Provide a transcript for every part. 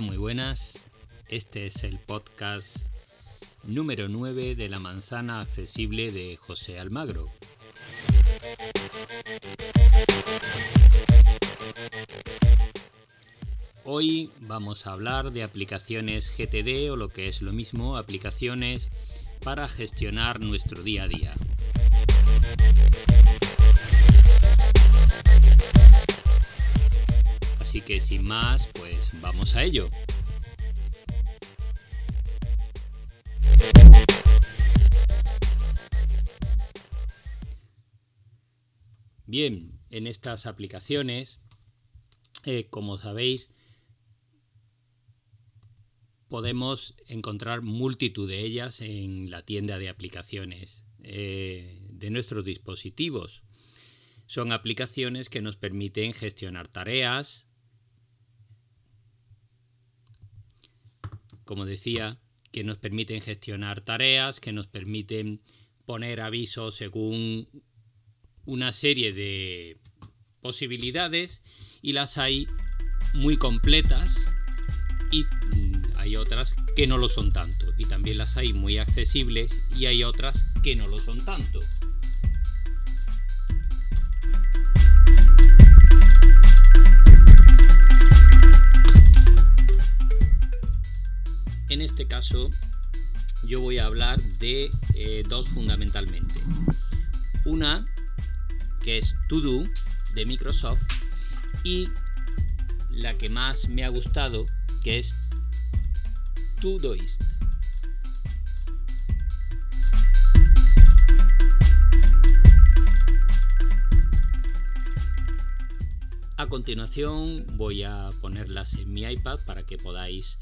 Muy buenas. Este es el podcast número 9 de la manzana accesible de José Almagro. Hoy vamos a hablar de aplicaciones GTD o lo que es lo mismo, aplicaciones para gestionar nuestro día a día. Así que sin más, pues vamos a ello. Bien, en estas aplicaciones, eh, como sabéis, podemos encontrar multitud de ellas en la tienda de aplicaciones eh, de nuestros dispositivos. Son aplicaciones que nos permiten gestionar tareas, como decía, que nos permiten gestionar tareas, que nos permiten poner avisos según una serie de posibilidades y las hay muy completas y hay otras que no lo son tanto y también las hay muy accesibles y hay otras que no lo son tanto. Este caso yo voy a hablar de eh, dos fundamentalmente. Una que es To Do de Microsoft y la que más me ha gustado que es Todoist. A continuación voy a ponerlas en mi iPad para que podáis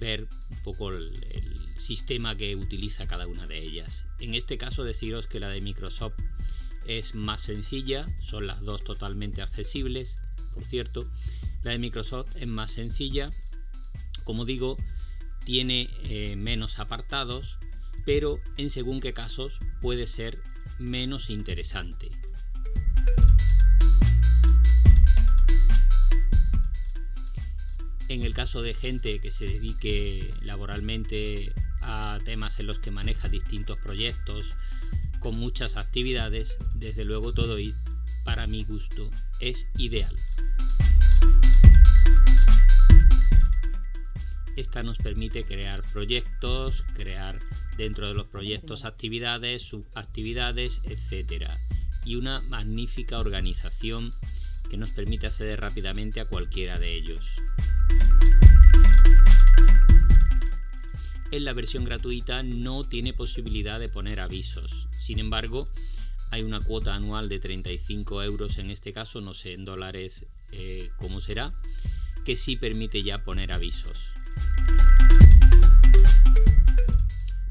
ver un poco el, sistema que utiliza cada una de ellas. En este caso deciros que la de Microsoft es más sencilla, son las dos totalmente accesibles, por cierto. La de Microsoft es más sencilla, como digo, tiene eh, menos apartados, pero en según qué casos puede ser menos interesante. En el caso de gente que se dedique laboralmente a temas en los que maneja distintos proyectos con muchas actividades, desde luego todo para mi gusto es ideal. Esta nos permite crear proyectos, crear dentro de los proyectos actividades, subactividades, etc. Y una magnífica organización que nos permite acceder rápidamente a cualquiera de ellos. En la versión gratuita no tiene posibilidad de poner avisos. Sin embargo, hay una cuota anual de 35 euros en este caso, no sé en dólares eh, cómo será, que sí permite ya poner avisos.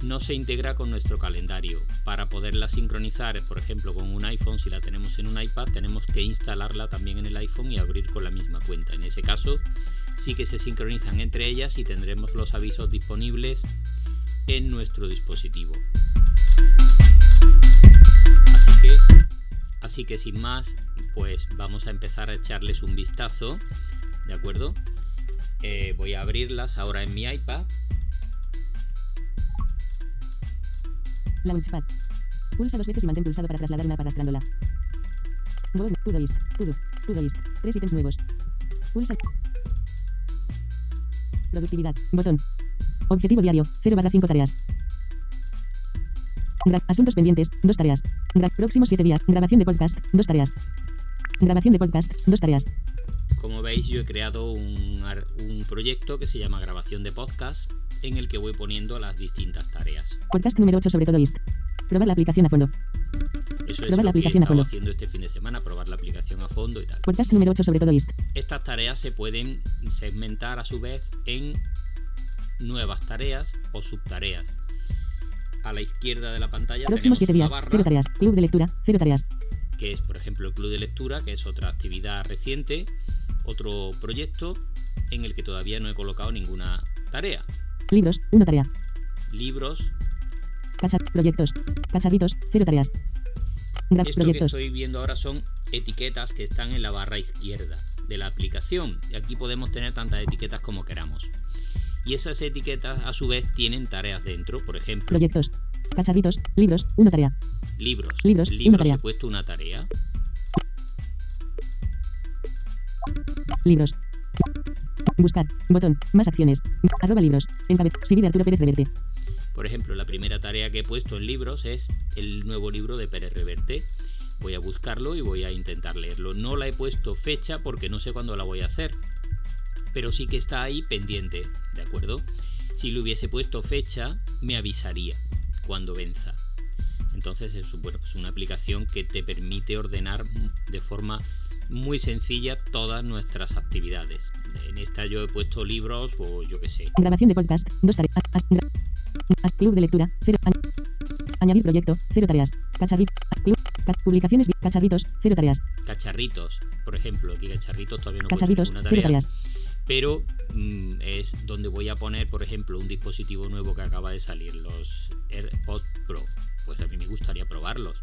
No se integra con nuestro calendario. Para poderla sincronizar, por ejemplo, con un iPhone, si la tenemos en un iPad, tenemos que instalarla también en el iPhone y abrir con la misma cuenta. En ese caso, sí que se sincronizan entre ellas y tendremos los avisos disponibles en nuestro dispositivo. Así que, así que sin más, pues vamos a empezar a echarles un vistazo, ¿de acuerdo? Eh, voy a abrirlas ahora en mi iPad. Launchpad. Pulsa dos veces y mantén pulsado para trasladar una arrastrándola. Nuevo. Todoist. Todo. Todoist. Tres ítems nuevos. Pulsa. Productividad. Botón. Objetivo diario. 0 barra 5 tareas. asuntos pendientes. 2 tareas. próximos 7 días. Grabación de podcast. 2 tareas. Grabación de podcast. 2 tareas. Como veis, yo he creado un, un, proyecto que se llama Grabación de Podcast, en el que voy poniendo las distintas tareas. Podcast número 8 sobre todo esto. Probar la aplicación a fondo. Eso es lo que he estado haciendo este fin de semana, probar la aplicación a fondo y tal. Podcast número 8 sobre todo esto. Estas tareas se pueden segmentar a su vez en nuevas tareas o subtareas. A la izquierda de la pantalla Próximos tenemos días, barra, cero tareas, club de lectura, cero tareas. Que es, por ejemplo, el club de lectura, que es otra actividad reciente, otro proyecto en el que todavía no he colocado ninguna tarea. Libros, una tarea. Libros, proyectos. Cacharritos. Cero tareas. Esto que estoy viendo ahora son etiquetas que están en la barra izquierda. de la aplicación. Y aquí podemos tener tantas etiquetas como queramos. Y esas etiquetas a su vez tienen tareas dentro, por ejemplo. Proyectos. Cacharritos. Libros. Una tarea. Libros. Libros, Libros una tarea. he puesto una tarea. Libros. Buscar. Botón. Más acciones. Arroba libros. Encabez. Siri de Arturo Pérez Reverte. Por ejemplo, la primera tarea que he puesto en libros es el nuevo libro de Pérez Reverte. Voy a buscarlo y voy a intentar leerlo. No la he puesto fecha porque no sé cuándo la voy a hacer. Pero sí que está ahí pendiente, ¿de acuerdo? Si le hubiese puesto fecha, me avisaría cuando venza. Entonces es bueno, pues una aplicación que te permite ordenar de forma muy sencilla todas nuestras actividades. En esta yo he puesto libros o yo qué sé. Grabación de podcast. Dos tareas. Club de lectura. Cero. Añ- añadir proyecto. Cero tareas. Cacharrit. Club. ca- publicaciones. Cacharritos. Cero tareas. Cacharritos, por ejemplo, aquí cacharritos todavía no Cacharritos. Cero tarea. tareas. pero mm, es donde voy a poner, por ejemplo, un dispositivo nuevo que acaba de salir, los AirPods Pro. Pues a mí me gustaría probarlos.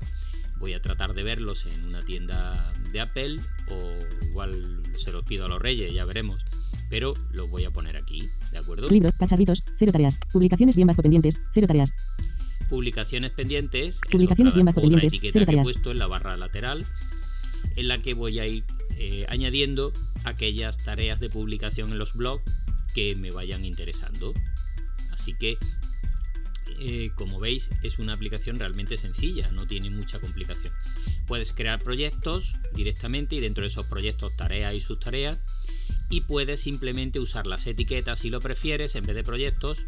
Voy a tratar de verlos en una tienda de Apple o igual se los pido a los reyes, ya veremos. Pero los voy a poner aquí, ¿de acuerdo? Libros. Cacharritos. Cero tareas. Publicaciones bien bajo pendientes. Cero tareas. Publicaciones pendientes. es Publicaciones otra, bien bajo otra pendientes, etiqueta cero que he tareas. puesto en la barra lateral en la que voy a ir eh, añadiendo aquellas tareas de publicación en los blogs que me vayan interesando. Así que, eh, como veis, es una aplicación realmente sencilla, no tiene mucha complicación. Puedes crear proyectos directamente y dentro de esos proyectos tareas y subtareas y puedes simplemente usar las etiquetas si lo prefieres en vez de proyectos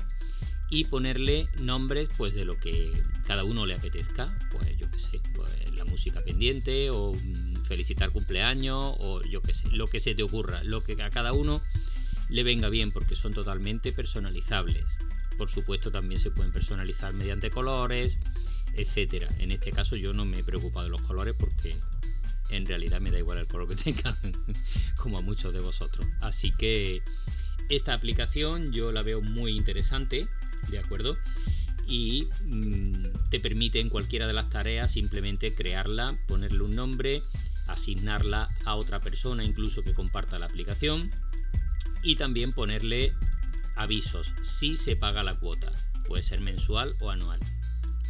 y ponerle nombres pues de lo que cada uno le apetezca. Pues yo qué sé pues, la música pendiente o mm, felicitar cumpleaños o yo qué sé lo que se te ocurra lo que a cada uno le venga bien porque son totalmente personalizables. Por supuesto también se pueden personalizar mediante colores etcétera. En este caso yo no me he preocupado de los colores porque en realidad me da igual el color que tengan como a muchos de vosotros así que esta aplicación yo la veo muy interesante, ¿de acuerdo? Y mm, te permite en cualquiera de las tareas simplemente crearla, ponerle un nombre, asignarla a otra persona incluso que comparta la aplicación y también ponerle avisos si se paga la cuota. Puede ser mensual o anual.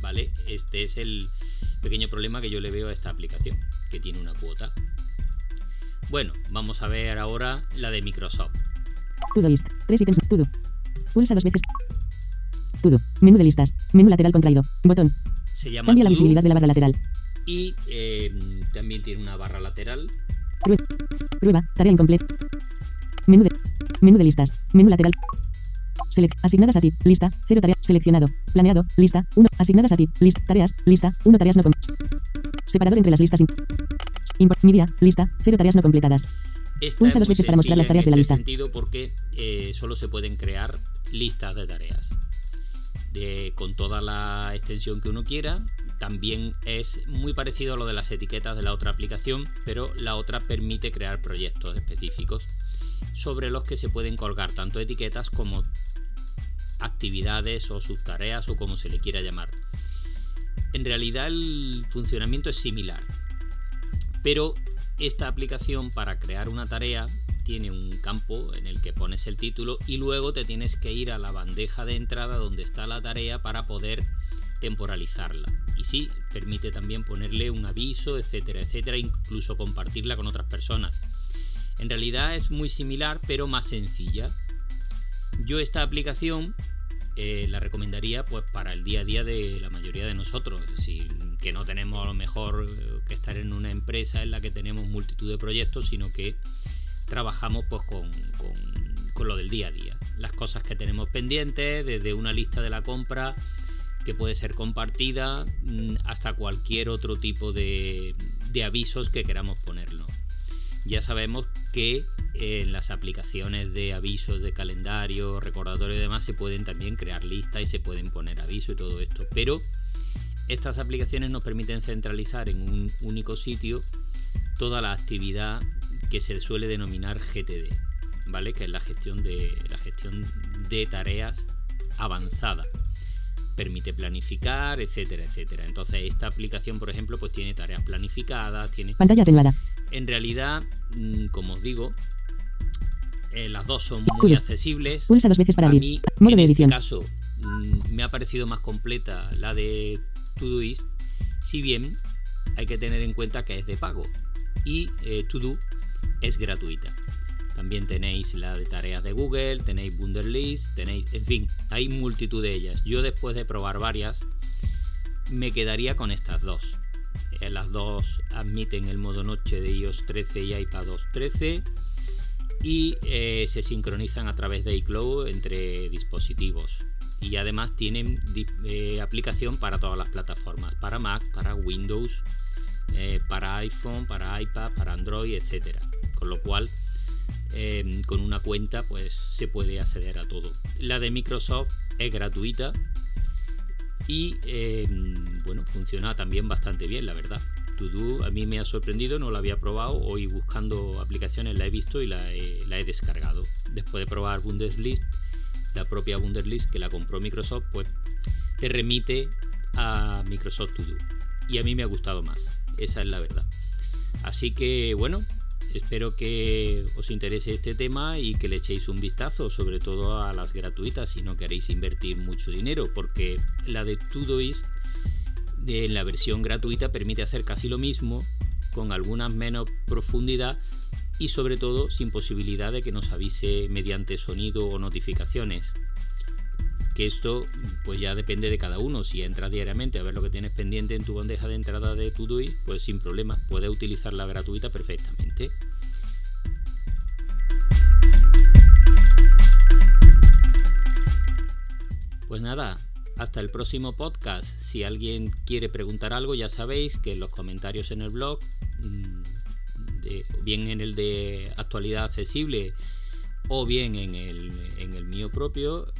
¿Vale? Este es el pequeño problema que yo le veo a esta aplicación, que tiene una cuota. Bueno, vamos a ver ahora la de Microsoft. Todoist. Tres ítems. Todo. Pulsa dos veces. Todo. Menú de listas. Menú lateral contraído. Botón. Se llama Cambia la visibilidad de la barra lateral. y eh, también tiene una barra lateral. Prue- Prueba. Tarea incompleta. Menú de. Menú de listas. Menú lateral. Select. Asignadas a ti. Lista. Cero tareas. Seleccionado. Planeado. Lista. 1. Asignadas a ti. Lista. Tareas. Lista. 1 tareas no com- Separador entre las listas. im- Import. Media. Lista. Cero tareas no completadas. Esta Pulsa dos veces para mostrar las tareas de la en lista. este sentido porque eh, solo se pueden crear listas de tareas. De, con toda la extensión que uno quiera. También es muy parecido a lo de las etiquetas de la otra aplicación, pero la otra permite crear proyectos específicos sobre los que se pueden colgar tanto etiquetas como actividades o subtareas o como se le quiera llamar. En realidad el funcionamiento es similar, pero esta aplicación para crear una tarea tiene un campo en el que pones el título y luego te tienes que ir a la bandeja de entrada donde está la tarea para poder temporalizarla. Y sí, permite también ponerle un aviso, etcétera, etcétera, incluso compartirla con otras personas. En realidad es muy similar, pero más sencilla. Yo esta aplicación eh, la recomendaría pues para el día a día de la mayoría de nosotros. Que no tenemos a lo mejor eh, que estar en una empresa en la que tenemos multitud de proyectos, sino que trabajamos pues con, con- lo del día a día. Las cosas que tenemos pendientes, desde una lista de la compra que puede ser compartida mm, hasta cualquier otro tipo de, de avisos que queramos ponerlo. Ya sabemos que eh, en las aplicaciones de avisos de calendario, recordatorio y demás se pueden también crear listas y se pueden poner avisos y todo esto. Pero estas aplicaciones nos permiten centralizar en un único sitio toda la actividad que se suele denominar GTD, ¿vale? Que es la gestión de la gestión de tareas avanzada. permite planificar, etcétera, etcétera. Entonces esta aplicación, por ejemplo, pues tiene tareas planificadas, tiene... Pantalla atenuada. En realidad, mm, como os digo, eh, las dos son muy accesibles. Pulsa dos veces para A abrir. mí, Modo en de este caso, mm, me ha parecido más completa la de Todoist, si bien hay que tener en cuenta que es de pago y eh, To es gratuita. También tenéis la de tareas de Google, tenéis Wunderlist, tenéis, en fin, hay multitud de ellas. Yo después de probar varias, me quedaría con estas dos. Eh, las dos admiten el modo noche de iOS 13 y iPadOS 13 y eh, se sincronizan a través de iCloud entre dispositivos. Y además tienen eh, aplicación para todas las plataformas, para Mac, para Windows, para iPhone, para iPad, para Android, etcétera. Con lo cual, eh, con una cuenta, pues se puede acceder a todo. La de Microsoft es gratuita y eh, bueno, funciona también bastante bien, la verdad. To a mí me ha sorprendido, no la había probado. Hoy buscando aplicaciones la he visto y la he, la he descargado. Después de probar Bundeslist, la propia Bundeslist que la compró Microsoft, pues te remite a Microsoft To Do. Y a mí me ha gustado más, esa es la verdad. Así que bueno, espero que os interese este tema y que le echéis un vistazo, sobre todo a las gratuitas si no queréis invertir mucho dinero, porque la de Todoist de la versión gratuita permite hacer casi lo mismo con algunas menos profundidad y sobre todo sin posibilidad de que nos avise mediante sonido o notificaciones. Que esto pues ya depende de cada uno. Si entras diariamente a ver lo que tienes pendiente en tu bandeja de entrada de Todoist pues sin problema puedes utilizar la gratuita perfectamente nada, hasta el próximo podcast. Si alguien quiere preguntar algo, ya sabéis que en los comentarios en el blog, mm, bien en el de actualidad accesible o bien en el, en el mío propio,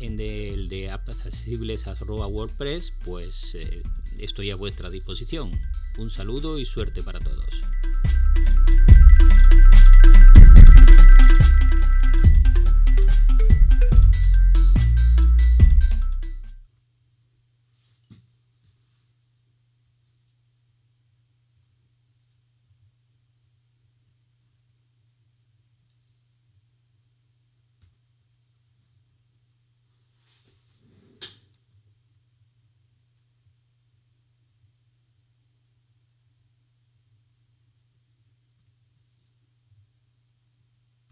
en el de aptaccesibles.wordpress, pues eh, estoy a vuestra disposición. Un saludo y suerte para todos.